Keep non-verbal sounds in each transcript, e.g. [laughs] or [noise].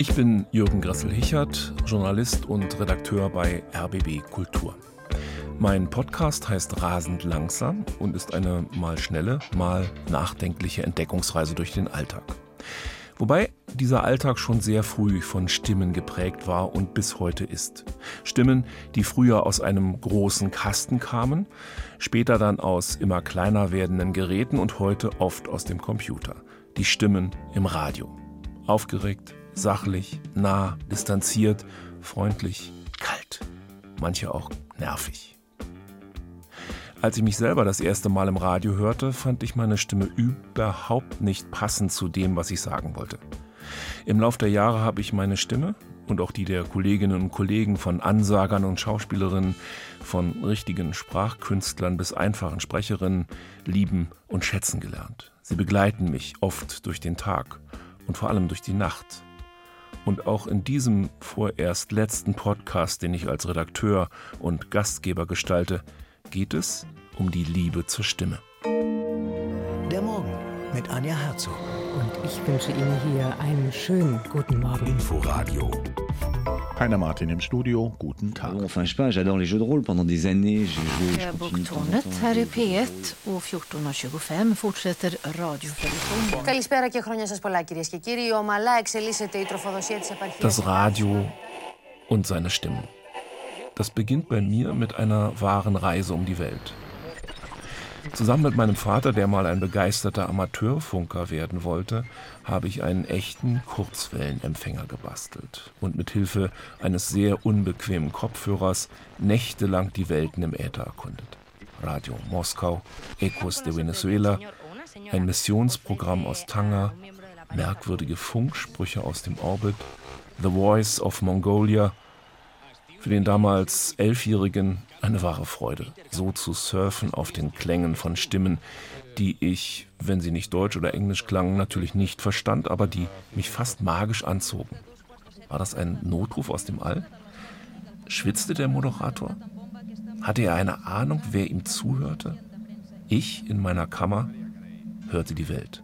Ich bin Jürgen Gressel-Hichert, Journalist und Redakteur bei RBB Kultur. Mein Podcast heißt Rasend langsam und ist eine mal schnelle, mal nachdenkliche Entdeckungsreise durch den Alltag. Wobei dieser Alltag schon sehr früh von Stimmen geprägt war und bis heute ist. Stimmen, die früher aus einem großen Kasten kamen, später dann aus immer kleiner werdenden Geräten und heute oft aus dem Computer. Die Stimmen im Radio. Aufgeregt, sachlich, nah, distanziert, freundlich, kalt. Manche auch nervig. Als ich mich selber das erste Mal im Radio hörte, fand ich meine Stimme überhaupt nicht passend zu dem, was ich sagen wollte. Im Lauf der Jahre habe ich meine Stimme und auch die der Kolleginnen und Kollegen von Ansagern und Schauspielerinnen, von richtigen Sprachkünstlern bis einfachen Sprecherinnen lieben und schätzen gelernt. Sie begleiten mich oft durch den Tag und vor allem durch die Nacht. Und auch in diesem vorerst letzten Podcast, den ich als Redakteur und Gastgeber gestalte, geht es um die Liebe zur Stimme. Der Morgen mit Anja Herzog. Und ich wünsche Ihnen hier einen schönen guten Morgen. Inforadio. Heiner Martin im Studio, guten Tag. Enfin, je sais pas, j'adore les jeux de rôle. Pendant des années, j'ai joué. je continue de temps en Boktornet temps. här i P1 och 14.25 fortsätter radioproduktionen. Καλησπέρα και χρόνια σας πολλά κυρίες και κύριοι. Ομαλά εξελίσσεται η τροφοδοσία της επαρχίας. Das Radio und seine Stimmen. Das beginnt bei mir mit einer wahren Reise um die Welt. Zusammen mit meinem Vater, der mal ein begeisterter Amateurfunker werden wollte, habe ich einen echten Kurzwellenempfänger gebastelt und mit Hilfe eines sehr unbequemen Kopfhörers nächtelang die Welten im Äther erkundet. Radio Moskau, Ecos de Venezuela, ein Missionsprogramm aus Tanga, merkwürdige Funksprüche aus dem Orbit, The Voice of Mongolia. Für den damals Elfjährigen eine wahre Freude, so zu surfen auf den Klängen von Stimmen, die ich, wenn sie nicht Deutsch oder Englisch klangen, natürlich nicht verstand, aber die mich fast magisch anzogen. War das ein Notruf aus dem All? Schwitzte der Moderator? Hatte er eine Ahnung, wer ihm zuhörte? Ich in meiner Kammer hörte die Welt.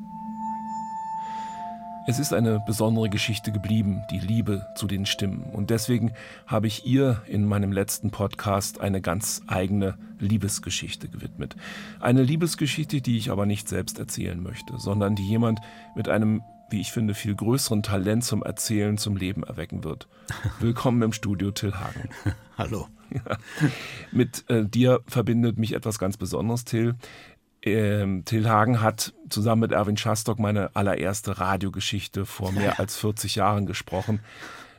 Es ist eine besondere Geschichte geblieben, die Liebe zu den Stimmen. Und deswegen habe ich ihr in meinem letzten Podcast eine ganz eigene Liebesgeschichte gewidmet. Eine Liebesgeschichte, die ich aber nicht selbst erzählen möchte, sondern die jemand mit einem, wie ich finde, viel größeren Talent zum Erzählen zum Leben erwecken wird. [laughs] Willkommen im Studio, Till Hagen. Hallo. [laughs] Mit äh, dir verbindet mich etwas ganz Besonderes, Till. Ähm, Till Hagen hat zusammen mit Erwin Schastock meine allererste Radiogeschichte vor mehr als 40 Jahren gesprochen.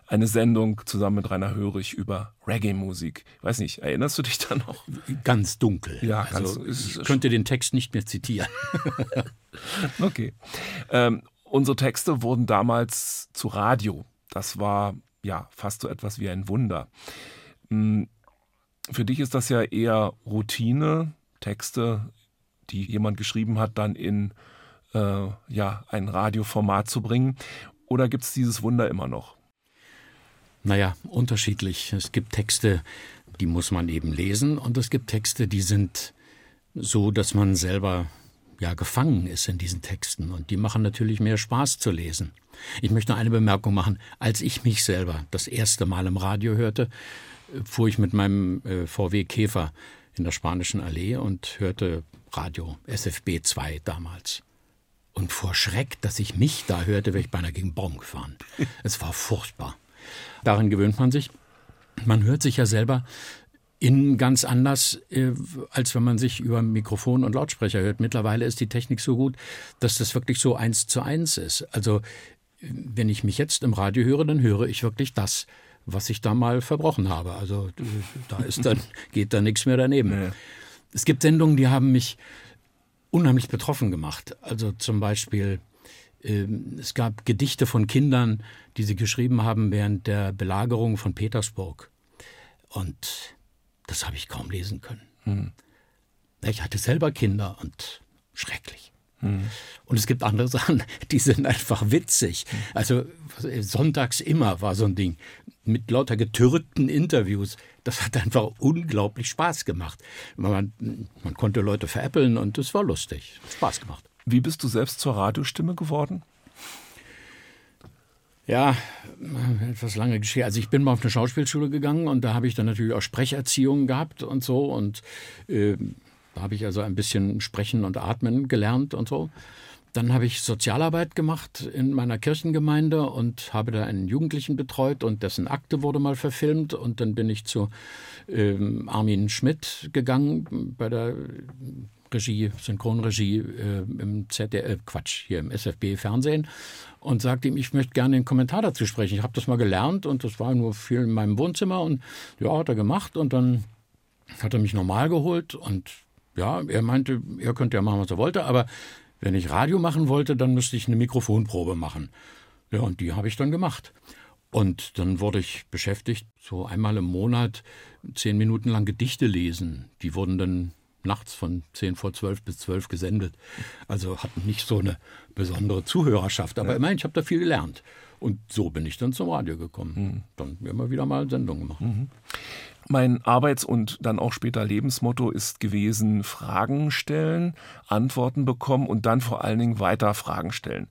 Eine Sendung zusammen mit Rainer Hörig über Reggae-Musik. Weiß nicht, erinnerst du dich da noch? Ganz dunkel. Ja, also, ganz- ich könnte den Text nicht mehr zitieren. [laughs] Okay. Ähm, unsere Texte wurden damals zu Radio. Das war ja fast so etwas wie ein Wunder. Hm, Für dich ist das ja eher Routine, Texte, die jemand geschrieben hat, dann in äh, ja, ein Radioformat zu bringen. Oder gibt es dieses Wunder immer noch? Naja, unterschiedlich. Es gibt Texte, die muss man eben lesen und es gibt Texte, die sind so, dass man selber ja gefangen ist in diesen Texten und die machen natürlich mehr Spaß zu lesen. Ich möchte eine Bemerkung machen. Als ich mich selber das erste Mal im Radio hörte, fuhr ich mit meinem äh, VW Käfer in der Spanischen Allee und hörte Radio SFB 2 damals. Und vor Schreck, dass ich mich da hörte, wäre ich beinahe gegen Baum gefahren. Es war furchtbar. Daran gewöhnt man sich. Man hört sich ja selber innen ganz anders, äh, als wenn man sich über Mikrofon und Lautsprecher hört. Mittlerweile ist die Technik so gut, dass das wirklich so eins zu eins ist. Also wenn ich mich jetzt im Radio höre, dann höre ich wirklich das, was ich da mal verbrochen habe. Also äh, da ist dann, [laughs] geht da nichts mehr daneben. Es gibt Sendungen, die haben mich unheimlich betroffen gemacht. Also zum Beispiel, ähm, es gab Gedichte von Kindern, die sie geschrieben haben während der Belagerung von Petersburg. Und das habe ich kaum lesen können. Ich hatte selber Kinder und schrecklich. Und es gibt andere [laughs] Sachen, die sind einfach witzig. Also sonntags immer war so ein Ding mit lauter getürkten Interviews. Das hat einfach unglaublich Spaß gemacht. Man, man konnte Leute veräppeln und es war lustig. Spaß gemacht. Wie bist du selbst zur Radiostimme geworden? Ja, etwas lange Geschichte. Also ich bin mal auf eine Schauspielschule gegangen und da habe ich dann natürlich auch Sprecherziehung gehabt und so und äh, da habe ich also ein bisschen Sprechen und Atmen gelernt und so. Dann habe ich Sozialarbeit gemacht in meiner Kirchengemeinde und habe da einen Jugendlichen betreut und dessen Akte wurde mal verfilmt. Und dann bin ich zu ähm, Armin Schmidt gegangen bei der Regie, Synchronregie äh, im ZDF, äh, Quatsch, hier im SFB Fernsehen und sagte ihm, ich möchte gerne einen Kommentar dazu sprechen. Ich habe das mal gelernt und das war nur viel in meinem Wohnzimmer und ja, hat er gemacht und dann hat er mich normal geholt und ja, er meinte, er könnte ja machen, was er wollte, aber wenn ich Radio machen wollte, dann müsste ich eine Mikrofonprobe machen. Ja, und die habe ich dann gemacht. Und dann wurde ich beschäftigt, so einmal im Monat zehn Minuten lang Gedichte lesen. Die wurden dann nachts von zehn vor zwölf bis zwölf gesendet. Also hatten nicht so eine besondere Zuhörerschaft. Aber ja. immerhin, ich habe da viel gelernt. Und so bin ich dann zum Radio gekommen. Mhm. Dann immer wieder mal Sendungen gemacht. Mhm. Mein Arbeits- und dann auch später Lebensmotto ist gewesen, Fragen stellen, Antworten bekommen und dann vor allen Dingen weiter Fragen stellen.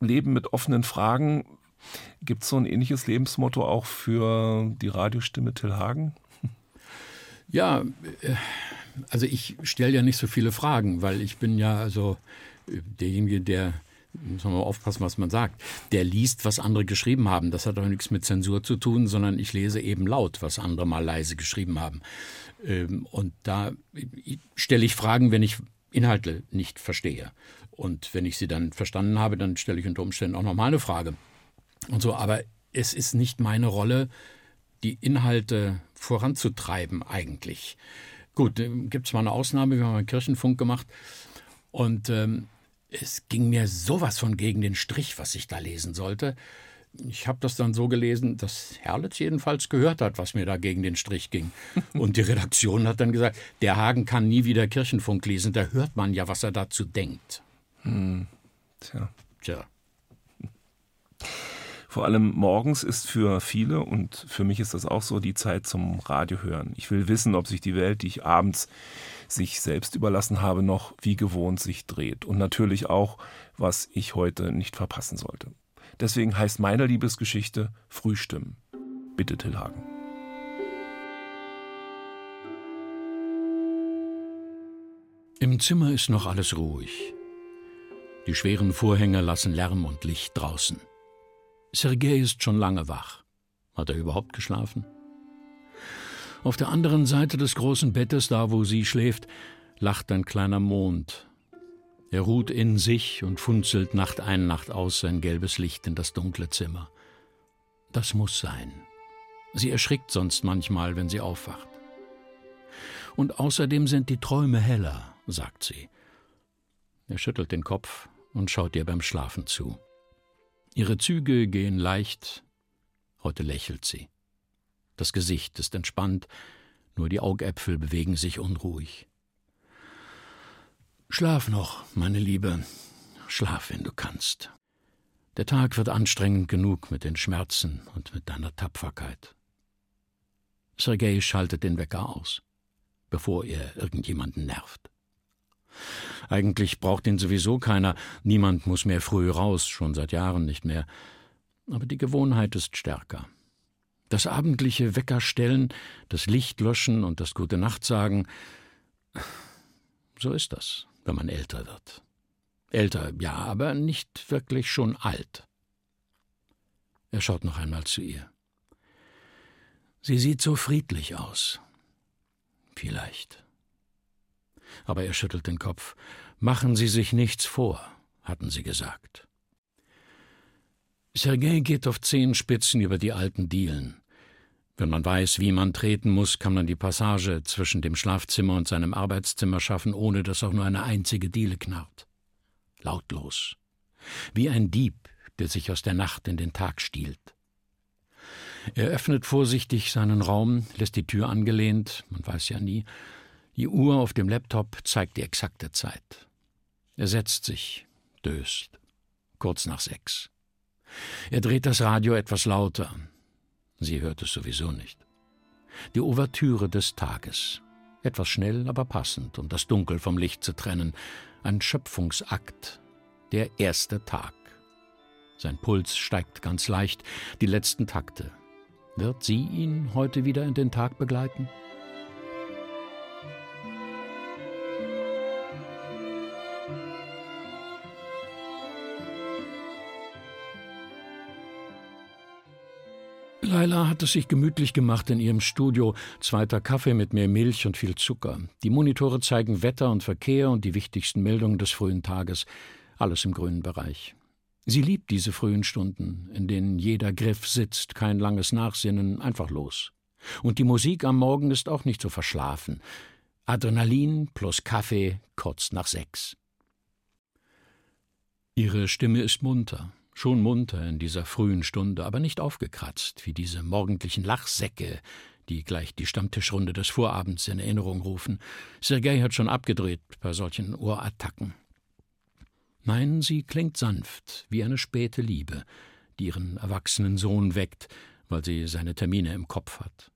Leben mit offenen Fragen. Gibt es so ein ähnliches Lebensmotto auch für die Radiostimme Till Hagen? [laughs] Ja, äh, also ich stelle ja nicht so viele Fragen, weil ich bin ja also derjenige, der muss man mal aufpassen, was man sagt, der liest, was andere geschrieben haben. Das hat auch nichts mit Zensur zu tun, sondern ich lese eben laut, was andere mal leise geschrieben haben. Ähm, und da stelle ich Fragen, wenn ich Inhalte nicht verstehe. Und wenn ich sie dann verstanden habe, dann stelle ich unter Umständen auch nochmal eine Frage. Und so, aber es ist nicht meine Rolle, die Inhalte voranzutreiben eigentlich. Gut, gibt es mal eine Ausnahme, wir haben einen Kirchenfunk gemacht und ähm, es ging mir sowas von gegen den Strich, was ich da lesen sollte. Ich habe das dann so gelesen, dass Herlitz jedenfalls gehört hat, was mir da gegen den Strich ging. [laughs] Und die Redaktion hat dann gesagt, der Hagen kann nie wieder Kirchenfunk lesen, da hört man ja, was er dazu denkt. Hm. Tja. Tja. [laughs] Vor allem morgens ist für viele und für mich ist das auch so die Zeit zum Radiohören. Ich will wissen, ob sich die Welt, die ich abends sich selbst überlassen habe, noch wie gewohnt sich dreht. Und natürlich auch, was ich heute nicht verpassen sollte. Deswegen heißt meine Liebesgeschichte Frühstimmen. Bitte Till Hagen. Im Zimmer ist noch alles ruhig. Die schweren Vorhänge lassen Lärm und Licht draußen. Sergei ist schon lange wach. Hat er überhaupt geschlafen? Auf der anderen Seite des großen Bettes, da wo sie schläft, lacht ein kleiner Mond. Er ruht in sich und funzelt Nacht ein, Nacht aus sein gelbes Licht in das dunkle Zimmer. Das muss sein. Sie erschrickt sonst manchmal, wenn sie aufwacht. Und außerdem sind die Träume heller, sagt sie. Er schüttelt den Kopf und schaut ihr beim Schlafen zu. Ihre Züge gehen leicht, heute lächelt sie. Das Gesicht ist entspannt, nur die Augäpfel bewegen sich unruhig. Schlaf noch, meine Liebe, schlaf, wenn du kannst. Der Tag wird anstrengend genug mit den Schmerzen und mit deiner Tapferkeit. Sergei schaltet den Wecker aus, bevor er irgendjemanden nervt. Eigentlich braucht ihn sowieso keiner, niemand muss mehr früh raus, schon seit Jahren nicht mehr. Aber die Gewohnheit ist stärker. Das abendliche Weckerstellen, das Licht löschen und das Gute Nacht sagen, so ist das, wenn man älter wird. Älter, ja, aber nicht wirklich schon alt. Er schaut noch einmal zu ihr. Sie sieht so friedlich aus. Vielleicht aber er schüttelt den Kopf. Machen Sie sich nichts vor, hatten sie gesagt. Sergei geht auf Zehenspitzen über die alten Dielen. Wenn man weiß, wie man treten muss, kann man die Passage zwischen dem Schlafzimmer und seinem Arbeitszimmer schaffen, ohne dass auch nur eine einzige Diele knarrt. Lautlos. Wie ein Dieb, der sich aus der Nacht in den Tag stiehlt. Er öffnet vorsichtig seinen Raum, lässt die Tür angelehnt, man weiß ja nie, die Uhr auf dem Laptop zeigt die exakte Zeit. Er setzt sich, döst. Kurz nach sechs. Er dreht das Radio etwas lauter. Sie hört es sowieso nicht. Die Ouvertüre des Tages. Etwas schnell, aber passend, um das Dunkel vom Licht zu trennen. Ein Schöpfungsakt. Der erste Tag. Sein Puls steigt ganz leicht. Die letzten Takte. Wird sie ihn heute wieder in den Tag begleiten? Laila hat es sich gemütlich gemacht in ihrem Studio. Zweiter Kaffee mit mehr Milch und viel Zucker. Die Monitore zeigen Wetter und Verkehr und die wichtigsten Meldungen des frühen Tages. Alles im grünen Bereich. Sie liebt diese frühen Stunden, in denen jeder Griff sitzt, kein langes Nachsinnen, einfach los. Und die Musik am Morgen ist auch nicht so verschlafen. Adrenalin plus Kaffee kurz nach sechs. Ihre Stimme ist munter, schon munter in dieser frühen Stunde, aber nicht aufgekratzt wie diese morgendlichen Lachsäcke, die gleich die Stammtischrunde des Vorabends in Erinnerung rufen. Sergei hat schon abgedreht bei solchen Ohrattacken. Nein, sie klingt sanft, wie eine späte Liebe, die ihren erwachsenen Sohn weckt, weil sie seine Termine im Kopf hat.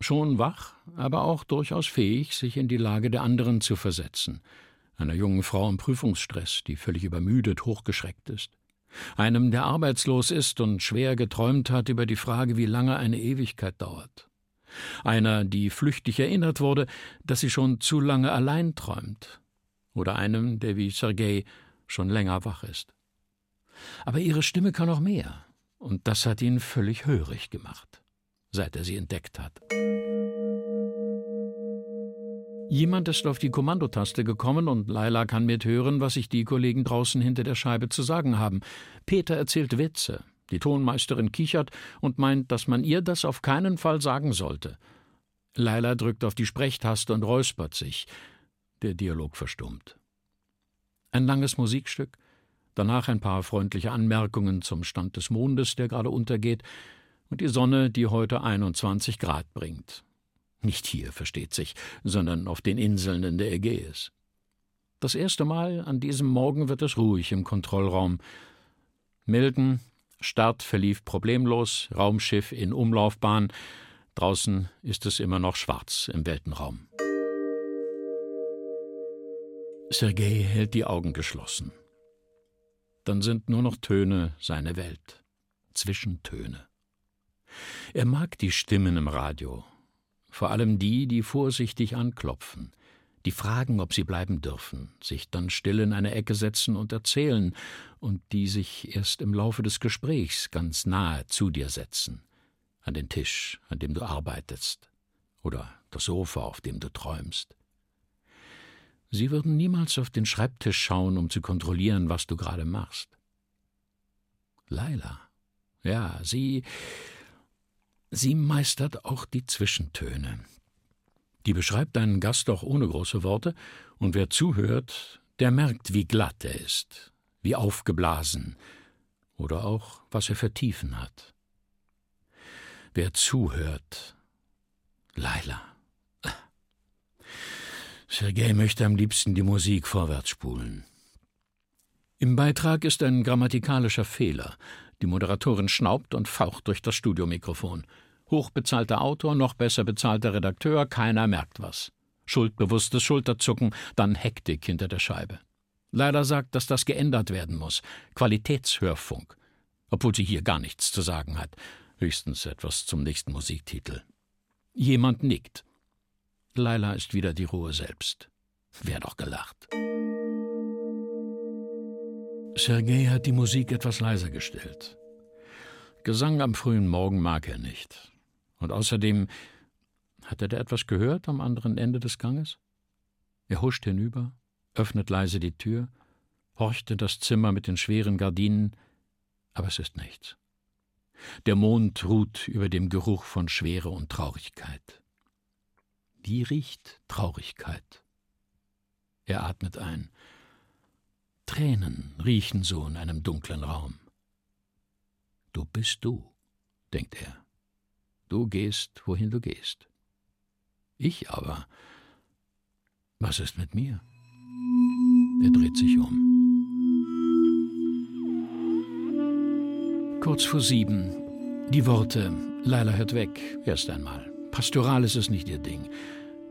Schon wach, aber auch durchaus fähig, sich in die Lage der anderen zu versetzen, einer jungen Frau im Prüfungsstress, die völlig übermüdet, hochgeschreckt ist einem, der arbeitslos ist und schwer geträumt hat über die Frage, wie lange eine Ewigkeit dauert. Einer, die flüchtig erinnert wurde, dass sie schon zu lange allein träumt. Oder einem, der wie Sergei schon länger wach ist. Aber ihre Stimme kann noch mehr, und das hat ihn völlig hörig gemacht, seit er sie entdeckt hat. Jemand ist auf die Kommandotaste gekommen und Laila kann mithören, was sich die Kollegen draußen hinter der Scheibe zu sagen haben. Peter erzählt Witze. Die Tonmeisterin kichert und meint, dass man ihr das auf keinen Fall sagen sollte. Laila drückt auf die Sprechtaste und räuspert sich. Der Dialog verstummt. Ein langes Musikstück, danach ein paar freundliche Anmerkungen zum Stand des Mondes, der gerade untergeht, und die Sonne, die heute 21 Grad bringt. Nicht hier, versteht sich, sondern auf den Inseln in der Ägäis. Das erste Mal an diesem Morgen wird es ruhig im Kontrollraum. Milden, Start verlief problemlos, Raumschiff in Umlaufbahn. Draußen ist es immer noch schwarz im Weltenraum. Sergei hält die Augen geschlossen. Dann sind nur noch Töne seine Welt. Zwischentöne. Er mag die Stimmen im Radio, vor allem die, die vorsichtig anklopfen, die fragen, ob sie bleiben dürfen, sich dann still in eine Ecke setzen und erzählen, und die sich erst im Laufe des Gesprächs ganz nahe zu dir setzen, an den Tisch, an dem du arbeitest, oder das Sofa, auf dem du träumst. Sie würden niemals auf den Schreibtisch schauen, um zu kontrollieren, was du gerade machst. Laila, ja, sie Sie meistert auch die Zwischentöne. Die beschreibt einen Gast auch ohne große Worte, und wer zuhört, der merkt, wie glatt er ist, wie aufgeblasen oder auch, was er für Tiefen hat. Wer zuhört, Laila. Sergei möchte am liebsten die Musik vorwärts spulen. Im Beitrag ist ein grammatikalischer Fehler, die Moderatorin schnaubt und faucht durch das Studiomikrofon. Hochbezahlter Autor, noch besser bezahlter Redakteur, keiner merkt was. Schuldbewusstes Schulterzucken, dann Hektik hinter der Scheibe. Leider sagt, dass das geändert werden muss. Qualitätshörfunk. Obwohl sie hier gar nichts zu sagen hat. Höchstens etwas zum nächsten Musiktitel. Jemand nickt. Leila ist wieder die Ruhe selbst. Wer doch gelacht. Sergei hat die Musik etwas leiser gestellt. Gesang am frühen Morgen mag er nicht. Und außerdem hat er da etwas gehört am anderen Ende des Ganges? Er huscht hinüber, öffnet leise die Tür, horcht in das Zimmer mit den schweren Gardinen, aber es ist nichts. Der Mond ruht über dem Geruch von Schwere und Traurigkeit. Wie riecht Traurigkeit? Er atmet ein. Tränen riechen so in einem dunklen Raum. Du bist du, denkt er. Du gehst, wohin du gehst. Ich aber, was ist mit mir? Er dreht sich um. Kurz vor sieben. Die Worte, Leila hört weg, erst einmal. Pastoral ist es nicht ihr Ding.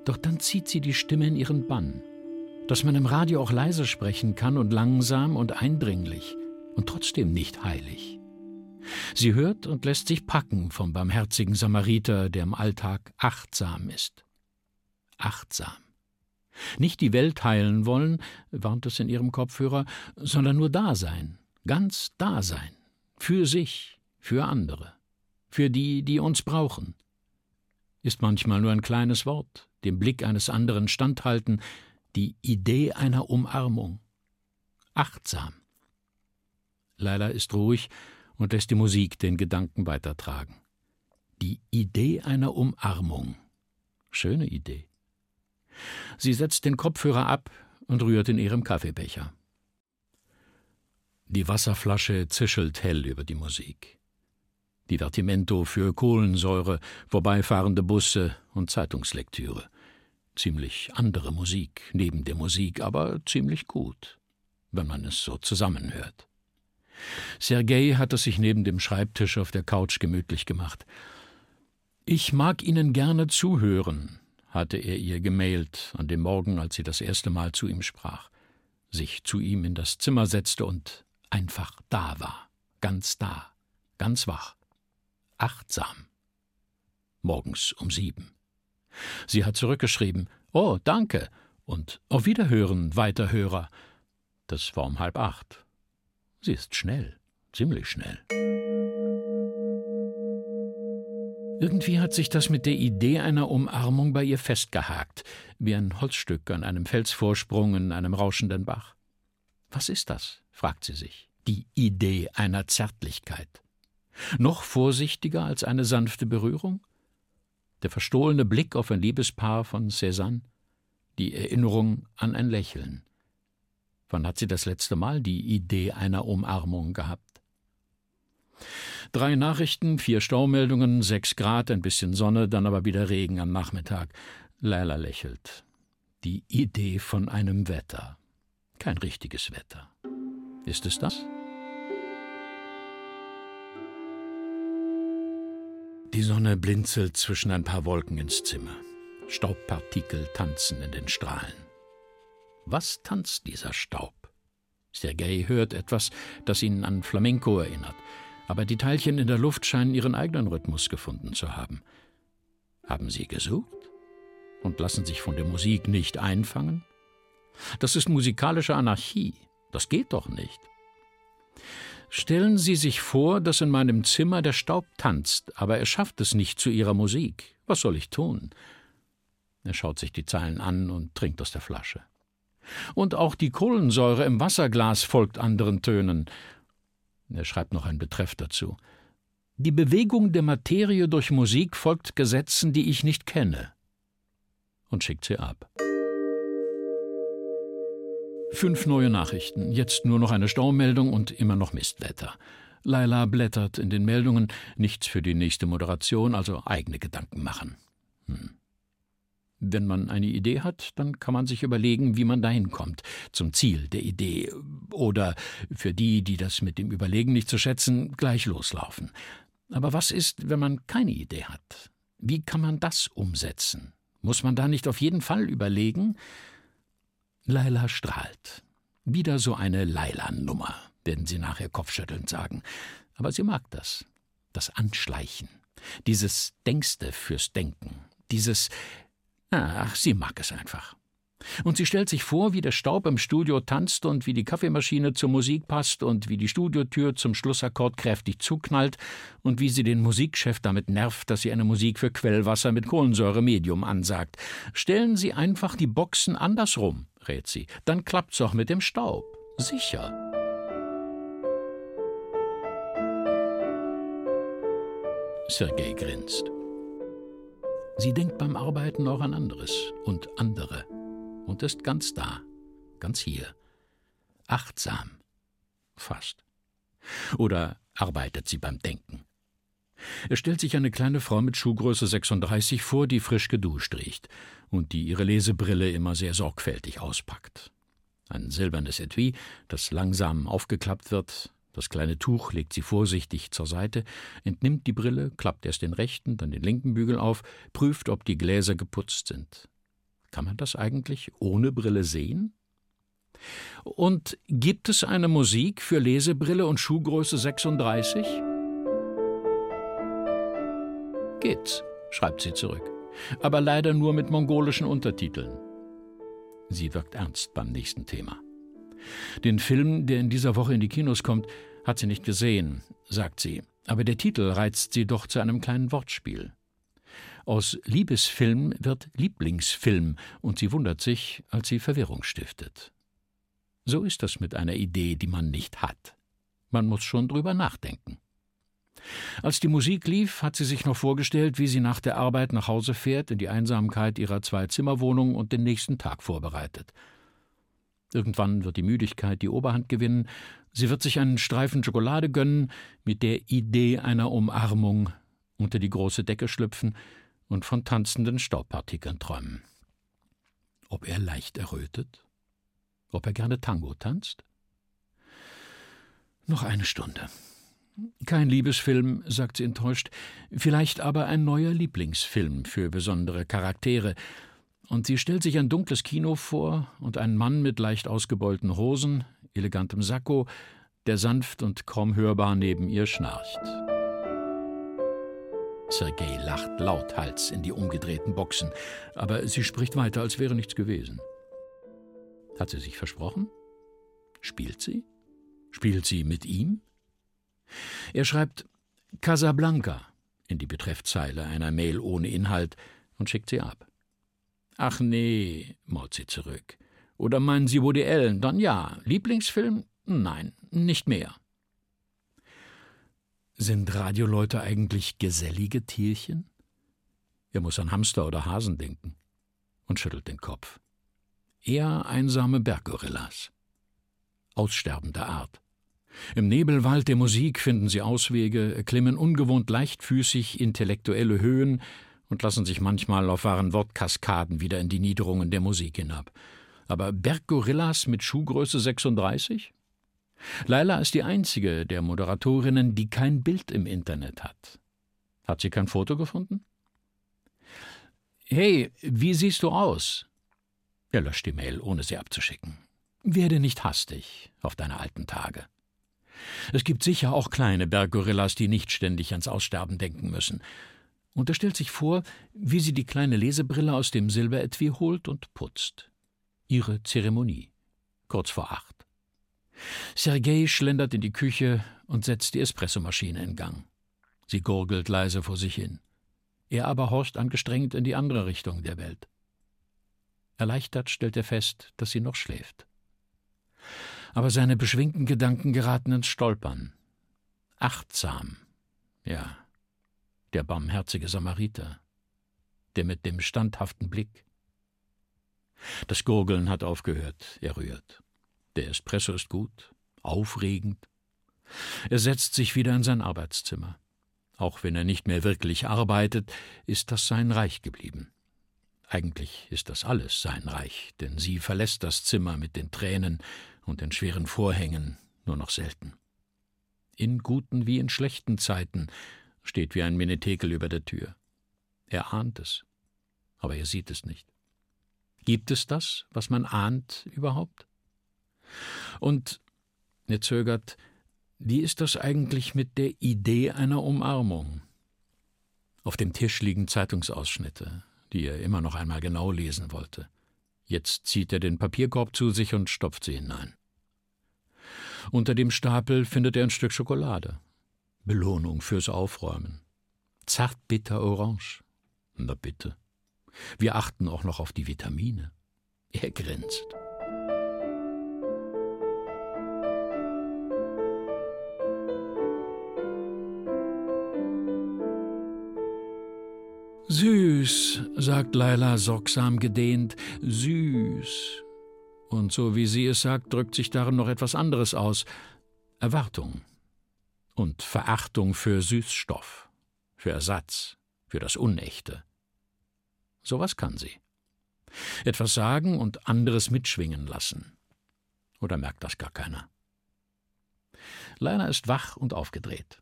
Doch dann zieht sie die Stimme in ihren Bann dass man im Radio auch leise sprechen kann und langsam und eindringlich und trotzdem nicht heilig. Sie hört und lässt sich packen vom barmherzigen Samariter, der im Alltag achtsam ist. Achtsam. Nicht die Welt heilen wollen, warnt es in ihrem Kopfhörer, sondern nur da sein, ganz da sein, für sich, für andere, für die, die uns brauchen. Ist manchmal nur ein kleines Wort, dem Blick eines anderen standhalten, die Idee einer Umarmung. Achtsam. Leila ist ruhig und lässt die Musik den Gedanken weitertragen. Die Idee einer Umarmung. Schöne Idee. Sie setzt den Kopfhörer ab und rührt in ihrem Kaffeebecher. Die Wasserflasche zischelt hell über die Musik. Divertimento für Kohlensäure, vorbeifahrende Busse und Zeitungslektüre. Ziemlich andere Musik neben der Musik, aber ziemlich gut, wenn man es so zusammenhört. Sergei hat es sich neben dem Schreibtisch auf der Couch gemütlich gemacht. Ich mag Ihnen gerne zuhören, hatte er ihr gemailt an dem Morgen, als sie das erste Mal zu ihm sprach, sich zu ihm in das Zimmer setzte und einfach da war, ganz da, ganz wach, achtsam. Morgens um sieben. Sie hat zurückgeschrieben, Oh, danke, und auf Wiederhören, Weiterhörer. Das war um halb acht. Sie ist schnell, ziemlich schnell. Irgendwie hat sich das mit der Idee einer Umarmung bei ihr festgehakt, wie ein Holzstück an einem Felsvorsprung in einem rauschenden Bach. Was ist das? fragt sie sich. Die Idee einer Zärtlichkeit. Noch vorsichtiger als eine sanfte Berührung? Der verstohlene Blick auf ein Liebespaar von Cézanne? Die Erinnerung an ein Lächeln? Wann hat sie das letzte Mal die Idee einer Umarmung gehabt? Drei Nachrichten, vier Staumeldungen, sechs Grad, ein bisschen Sonne, dann aber wieder Regen am Nachmittag. Leila lächelt. Die Idee von einem Wetter. Kein richtiges Wetter. Ist es das? Die Sonne blinzelt zwischen ein paar Wolken ins Zimmer. Staubpartikel tanzen in den Strahlen. Was tanzt dieser Staub? Sergei hört etwas, das ihn an Flamenco erinnert aber die Teilchen in der Luft scheinen ihren eigenen Rhythmus gefunden zu haben. Haben sie gesucht und lassen sich von der Musik nicht einfangen? Das ist musikalische Anarchie. Das geht doch nicht. Stellen Sie sich vor, dass in meinem Zimmer der Staub tanzt, aber er schafft es nicht zu Ihrer Musik. Was soll ich tun? Er schaut sich die Zeilen an und trinkt aus der Flasche. Und auch die Kohlensäure im Wasserglas folgt anderen Tönen, er schreibt noch einen Betreff dazu. Die Bewegung der Materie durch Musik folgt Gesetzen, die ich nicht kenne. Und schickt sie ab. Fünf neue Nachrichten, jetzt nur noch eine Staumeldung und immer noch Mistwetter. Laila blättert in den Meldungen, nichts für die nächste Moderation, also eigene Gedanken machen. Hm. Wenn man eine Idee hat, dann kann man sich überlegen, wie man dahin kommt, zum Ziel der Idee. Oder für die, die das mit dem Überlegen nicht zu schätzen, gleich loslaufen. Aber was ist, wenn man keine Idee hat? Wie kann man das umsetzen? Muss man da nicht auf jeden Fall überlegen? Laila strahlt. Wieder so eine Laila-Nummer, werden Sie nachher kopfschüttelnd sagen. Aber sie mag das. Das Anschleichen. Dieses Denkste fürs Denken. Dieses Ach, sie mag es einfach. Und sie stellt sich vor, wie der Staub im Studio tanzt und wie die Kaffeemaschine zur Musik passt und wie die Studiotür zum Schlussakkord kräftig zuknallt und wie sie den Musikchef damit nervt, dass sie eine Musik für Quellwasser mit Kohlensäure-Medium ansagt. Stellen Sie einfach die Boxen andersrum, rät sie. Dann klappt's auch mit dem Staub. Sicher. Sergei grinst. Sie denkt beim Arbeiten auch an anderes und andere und ist ganz da, ganz hier, achtsam, fast. Oder arbeitet sie beim Denken? Er stellt sich eine kleine Frau mit Schuhgröße 36 vor, die frisch geduscht riecht und die ihre Lesebrille immer sehr sorgfältig auspackt. Ein silbernes Etui, das langsam aufgeklappt wird, das kleine Tuch legt sie vorsichtig zur Seite, entnimmt die Brille, klappt erst den rechten, dann den linken Bügel auf, prüft, ob die Gläser geputzt sind. Kann man das eigentlich ohne Brille sehen? Und gibt es eine Musik für Lesebrille und Schuhgröße 36? Geht's, schreibt sie zurück, aber leider nur mit mongolischen Untertiteln. Sie wirkt ernst beim nächsten Thema. Den Film, der in dieser Woche in die Kinos kommt, hat sie nicht gesehen, sagt sie, aber der Titel reizt sie doch zu einem kleinen Wortspiel. Aus Liebesfilm wird Lieblingsfilm, und sie wundert sich, als sie Verwirrung stiftet. So ist das mit einer Idee, die man nicht hat. Man muss schon drüber nachdenken. Als die Musik lief, hat sie sich noch vorgestellt, wie sie nach der Arbeit nach Hause fährt, in die Einsamkeit ihrer Zwei-Zimmer-Wohnung und den nächsten Tag vorbereitet. Irgendwann wird die Müdigkeit die Oberhand gewinnen, sie wird sich einen Streifen Schokolade gönnen, mit der Idee einer Umarmung unter die große Decke schlüpfen und von tanzenden Staubpartikeln träumen. Ob er leicht errötet? Ob er gerne Tango tanzt? Noch eine Stunde. Kein Liebesfilm, sagt sie enttäuscht, vielleicht aber ein neuer Lieblingsfilm für besondere Charaktere. Und sie stellt sich ein dunkles Kino vor und einen Mann mit leicht ausgebeulten Hosen, elegantem Sakko, der sanft und kaum hörbar neben ihr schnarcht. Sergei lacht lauthals in die umgedrehten Boxen, aber sie spricht weiter, als wäre nichts gewesen. Hat sie sich versprochen? Spielt sie? Spielt sie mit ihm? Er schreibt Casablanca in die Betreffzeile einer Mail ohne Inhalt und schickt sie ab. Ach nee, maut sie zurück. Oder meinen Sie Woody Allen? Dann ja. Lieblingsfilm? Nein, nicht mehr. Sind Radioleute eigentlich gesellige Tierchen? Er muss an Hamster oder Hasen denken und schüttelt den Kopf. Eher einsame Berggorillas. Aussterbender Art. Im Nebelwald der Musik finden sie Auswege, erklimmen ungewohnt leichtfüßig intellektuelle Höhen und lassen sich manchmal auf wahren Wortkaskaden wieder in die Niederungen der Musik hinab. Aber Berggorillas mit Schuhgröße 36? Laila ist die einzige der Moderatorinnen, die kein Bild im Internet hat. Hat sie kein Foto gefunden? Hey, wie siehst du aus? Er löscht die Mail, ohne sie abzuschicken. Werde nicht hastig auf deine alten Tage. Es gibt sicher auch kleine Berggorillas, die nicht ständig ans Aussterben denken müssen. Und er stellt sich vor, wie sie die kleine Lesebrille aus dem Silberetui holt und putzt. Ihre Zeremonie. Kurz vor acht. Sergei schlendert in die Küche und setzt die Espressomaschine in Gang. Sie gurgelt leise vor sich hin. Er aber horcht angestrengt in die andere Richtung der Welt. Erleichtert stellt er fest, dass sie noch schläft. Aber seine beschwingten Gedanken geraten ins Stolpern. Achtsam, ja, der barmherzige Samariter, der mit dem standhaften Blick. Das Gurgeln hat aufgehört, er rührt. Der Espresso ist gut, aufregend. Er setzt sich wieder in sein Arbeitszimmer. Auch wenn er nicht mehr wirklich arbeitet, ist das sein Reich geblieben. Eigentlich ist das alles sein Reich, denn sie verlässt das Zimmer mit den Tränen und den schweren Vorhängen nur noch selten. In guten wie in schlechten Zeiten steht wie ein Menetekel über der Tür. Er ahnt es, aber er sieht es nicht. Gibt es das, was man ahnt überhaupt? Und er zögert, wie ist das eigentlich mit der Idee einer Umarmung? Auf dem Tisch liegen Zeitungsausschnitte, die er immer noch einmal genau lesen wollte. Jetzt zieht er den Papierkorb zu sich und stopft sie hinein. Unter dem Stapel findet er ein Stück Schokolade. Belohnung fürs Aufräumen. Zartbitter Orange. Na bitte. Wir achten auch noch auf die Vitamine. Er grinst. Süß, sagt Laila sorgsam gedehnt, süß. Und so wie sie es sagt, drückt sich darin noch etwas anderes aus. Erwartung und Verachtung für Süßstoff, für Ersatz, für das Unechte. Sowas kann sie. Etwas sagen und anderes mitschwingen lassen. Oder merkt das gar keiner? Leina ist wach und aufgedreht.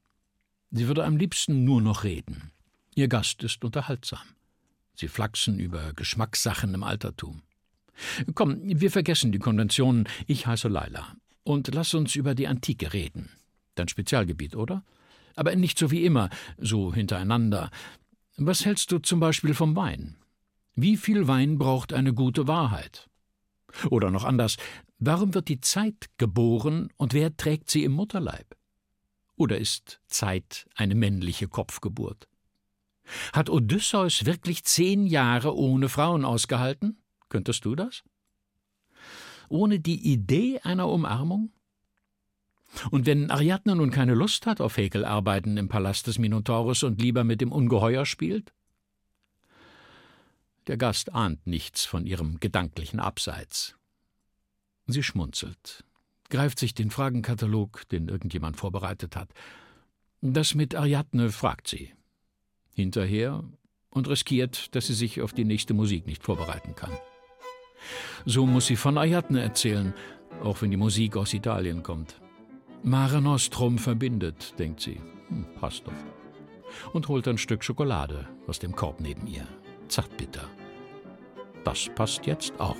Sie würde am liebsten nur noch reden. Ihr Gast ist unterhaltsam. Sie flachsen über Geschmackssachen im Altertum. Komm, wir vergessen die Konventionen. Ich heiße Laila. Und lass uns über die Antike reden. Dein Spezialgebiet, oder? Aber nicht so wie immer, so hintereinander. Was hältst du zum Beispiel vom Wein? Wie viel Wein braucht eine gute Wahrheit? Oder noch anders, warum wird die Zeit geboren und wer trägt sie im Mutterleib? Oder ist Zeit eine männliche Kopfgeburt? Hat Odysseus wirklich zehn Jahre ohne Frauen ausgehalten? Könntest du das? Ohne die Idee einer Umarmung? Und wenn Ariadne nun keine Lust hat auf Häkelarbeiten im Palast des Minotaurus und lieber mit dem Ungeheuer spielt? Der Gast ahnt nichts von ihrem gedanklichen Abseits. Sie schmunzelt, greift sich den Fragenkatalog, den irgendjemand vorbereitet hat. Das mit Ariadne fragt sie. Hinterher und riskiert, dass sie sich auf die nächste Musik nicht vorbereiten kann. So muss sie von Ariadne erzählen, auch wenn die Musik aus Italien kommt. Mare Nostrum verbindet, denkt sie. Hm, passt doch. Und holt ein Stück Schokolade aus dem Korb neben ihr. Zartbitter. Das passt jetzt auch.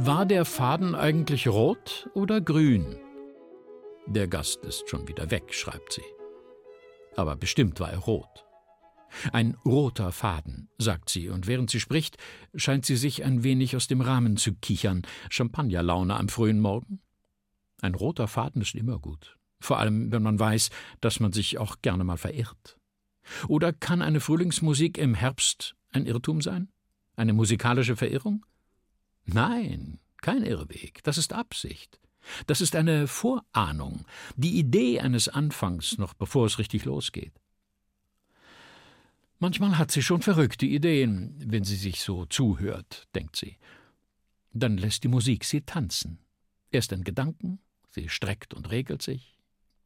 War der Faden eigentlich rot oder grün? Der Gast ist schon wieder weg, schreibt sie. Aber bestimmt war er rot. Ein roter Faden, sagt sie, und während sie spricht, scheint sie sich ein wenig aus dem Rahmen zu kichern. Champagnerlaune am frühen Morgen? Ein roter Faden ist immer gut. Vor allem, wenn man weiß, dass man sich auch gerne mal verirrt. Oder kann eine Frühlingsmusik im Herbst ein Irrtum sein? Eine musikalische Verirrung? Nein, kein Irrweg, das ist Absicht. Das ist eine Vorahnung, die Idee eines Anfangs, noch bevor es richtig losgeht. Manchmal hat sie schon verrückte Ideen, wenn sie sich so zuhört, denkt sie. Dann lässt die Musik sie tanzen. Erst in Gedanken, sie streckt und regelt sich.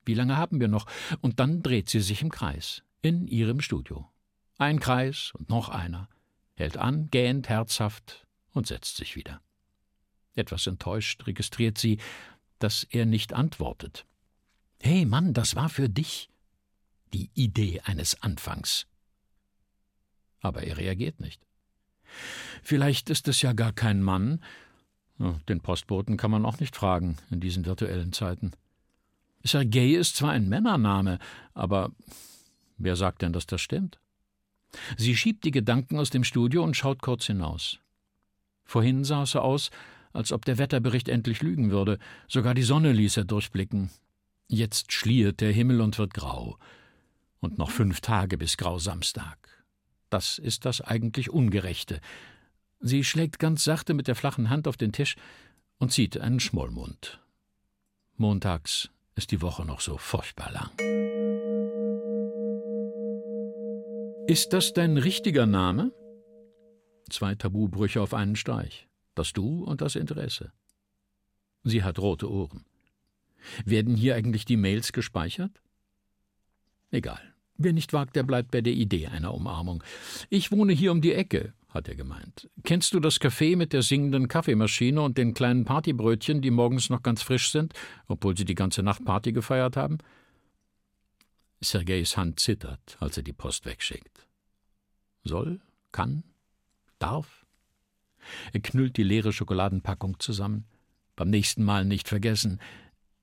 Wie lange haben wir noch? Und dann dreht sie sich im Kreis, in ihrem Studio. Ein Kreis und noch einer, hält an, gähnt herzhaft, und setzt sich wieder. Etwas enttäuscht registriert sie, dass er nicht antwortet. Hey Mann, das war für dich. Die Idee eines Anfangs. Aber er reagiert nicht. Vielleicht ist es ja gar kein Mann. Den Postboten kann man auch nicht fragen in diesen virtuellen Zeiten. Sergei ist zwar ein Männername, aber wer sagt denn, dass das stimmt? Sie schiebt die Gedanken aus dem Studio und schaut kurz hinaus. Vorhin sah es so aus, als ob der Wetterbericht endlich lügen würde. Sogar die Sonne ließ er durchblicken. Jetzt schliert der Himmel und wird grau. Und noch fünf Tage bis Grausamstag. Das ist das eigentlich Ungerechte. Sie schlägt ganz sachte mit der flachen Hand auf den Tisch und zieht einen Schmollmund. Montags ist die Woche noch so furchtbar lang. Ist das dein richtiger Name? Zwei Tabubrüche auf einen Streich. Das Du und das Interesse. Sie hat rote Ohren. Werden hier eigentlich die Mails gespeichert? Egal. Wer nicht wagt, der bleibt bei der Idee einer Umarmung. Ich wohne hier um die Ecke, hat er gemeint. Kennst du das Café mit der singenden Kaffeemaschine und den kleinen Partybrötchen, die morgens noch ganz frisch sind, obwohl sie die ganze Nacht Party gefeiert haben? Sergejs Hand zittert, als er die Post wegschickt. Soll? Kann? Darf? Er knüllt die leere Schokoladenpackung zusammen. Beim nächsten Mal nicht vergessen.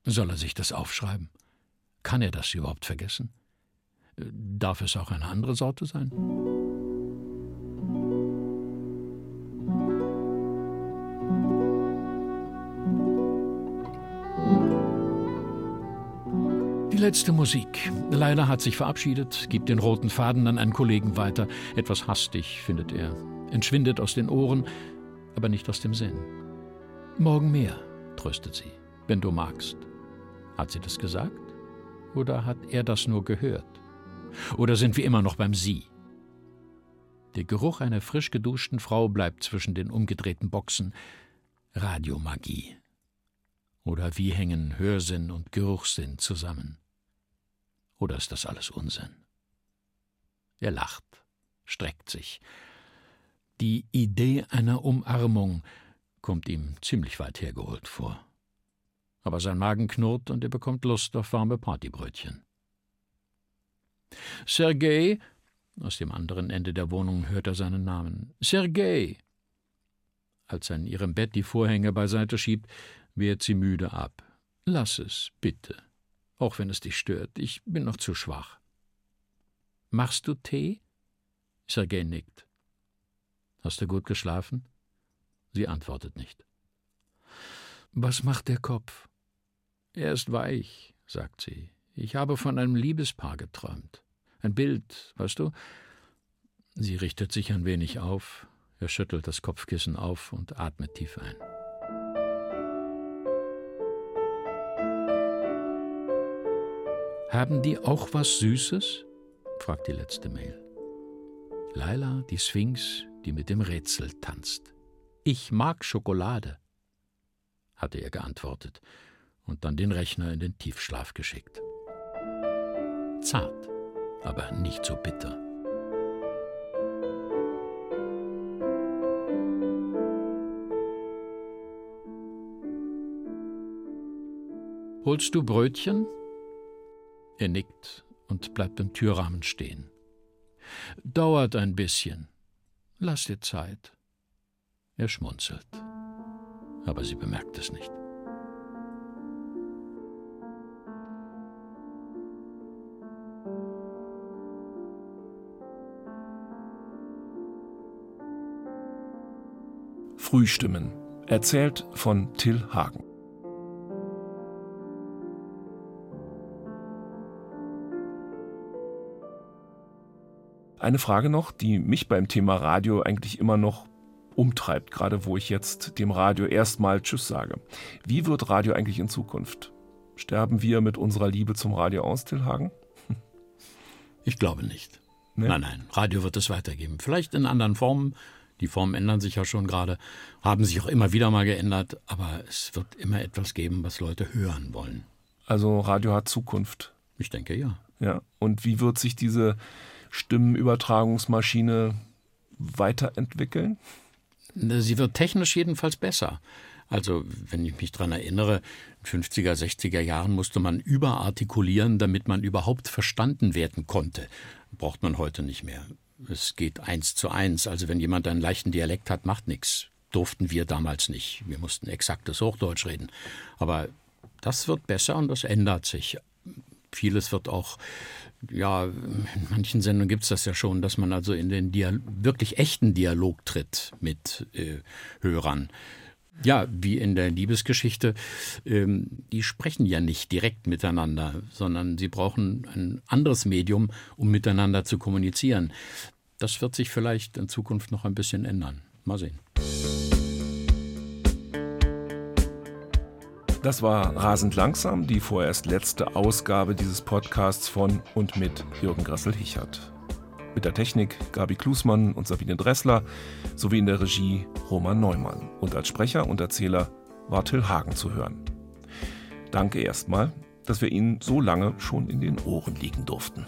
Soll er sich das aufschreiben? Kann er das überhaupt vergessen? Darf es auch eine andere Sorte sein? Die letzte Musik. Leila hat sich verabschiedet, gibt den roten Faden an einen Kollegen weiter. Etwas hastig, findet er entschwindet aus den Ohren, aber nicht aus dem Sinn. Morgen mehr, tröstet sie, wenn du magst. Hat sie das gesagt? Oder hat er das nur gehört? Oder sind wir immer noch beim Sie? Der Geruch einer frisch geduschten Frau bleibt zwischen den umgedrehten Boxen. Radiomagie. Oder wie hängen Hörsinn und Geruchssinn zusammen? Oder ist das alles Unsinn? Er lacht, streckt sich, die Idee einer Umarmung kommt ihm ziemlich weit hergeholt vor. Aber sein Magen knurrt und er bekommt Lust auf warme Partybrötchen. Sergei, aus dem anderen Ende der Wohnung hört er seinen Namen. Sergei! Als er in ihrem Bett die Vorhänge beiseite schiebt, wehrt sie müde ab. Lass es, bitte. Auch wenn es dich stört. Ich bin noch zu schwach. Machst du Tee? Sergei nickt. Hast du gut geschlafen? Sie antwortet nicht. Was macht der Kopf? Er ist weich, sagt sie. Ich habe von einem Liebespaar geträumt. Ein Bild, weißt du? Sie richtet sich ein wenig auf, er schüttelt das Kopfkissen auf und atmet tief ein. Haben die auch was Süßes? fragt die letzte Mail. Laila, die Sphinx, die mit dem Rätsel tanzt. Ich mag Schokolade, hatte er geantwortet und dann den Rechner in den Tiefschlaf geschickt. Zart, aber nicht so bitter. Holst du Brötchen? Er nickt und bleibt im Türrahmen stehen. Dauert ein bisschen. Lass dir Zeit. Er schmunzelt. Aber sie bemerkt es nicht. Frühstimmen. Erzählt von Till Hagen. Eine Frage noch, die mich beim Thema Radio eigentlich immer noch umtreibt, gerade wo ich jetzt dem Radio erstmal Tschüss sage. Wie wird Radio eigentlich in Zukunft? Sterben wir mit unserer Liebe zum Radio aus, Till Hagen? [laughs] Ich glaube nicht. Nee? Nein, nein, Radio wird es weitergeben. Vielleicht in anderen Formen. Die Formen ändern sich ja schon gerade, haben sich auch immer wieder mal geändert, aber es wird immer etwas geben, was Leute hören wollen. Also Radio hat Zukunft. Ich denke ja. Ja. Und wie wird sich diese Stimmenübertragungsmaschine weiterentwickeln? Sie wird technisch jedenfalls besser. Also, wenn ich mich daran erinnere, in 50er, 60er Jahren musste man überartikulieren, damit man überhaupt verstanden werden konnte. Braucht man heute nicht mehr. Es geht eins zu eins. Also, wenn jemand einen leichten Dialekt hat, macht nichts. Durften wir damals nicht. Wir mussten exaktes Hochdeutsch reden. Aber das wird besser und das ändert sich. Vieles wird auch ja, in manchen Sendungen gibt es das ja schon, dass man also in den Dial wirklich echten Dialog tritt mit äh, Hörern. Ja, wie in der Liebesgeschichte, ähm, die sprechen ja nicht direkt miteinander, sondern sie brauchen ein anderes Medium, um miteinander zu kommunizieren. Das wird sich vielleicht in Zukunft noch ein bisschen ändern. Mal sehen. Das war Rasend langsam, die vorerst letzte Ausgabe dieses Podcasts von und mit Jürgen Grassel-Hichert. Mit der Technik Gabi Klusmann und Sabine Dressler sowie in der Regie Roman Neumann. Und als Sprecher und Erzähler war Till Hagen zu hören. Danke erstmal, dass wir Ihnen so lange schon in den Ohren liegen durften.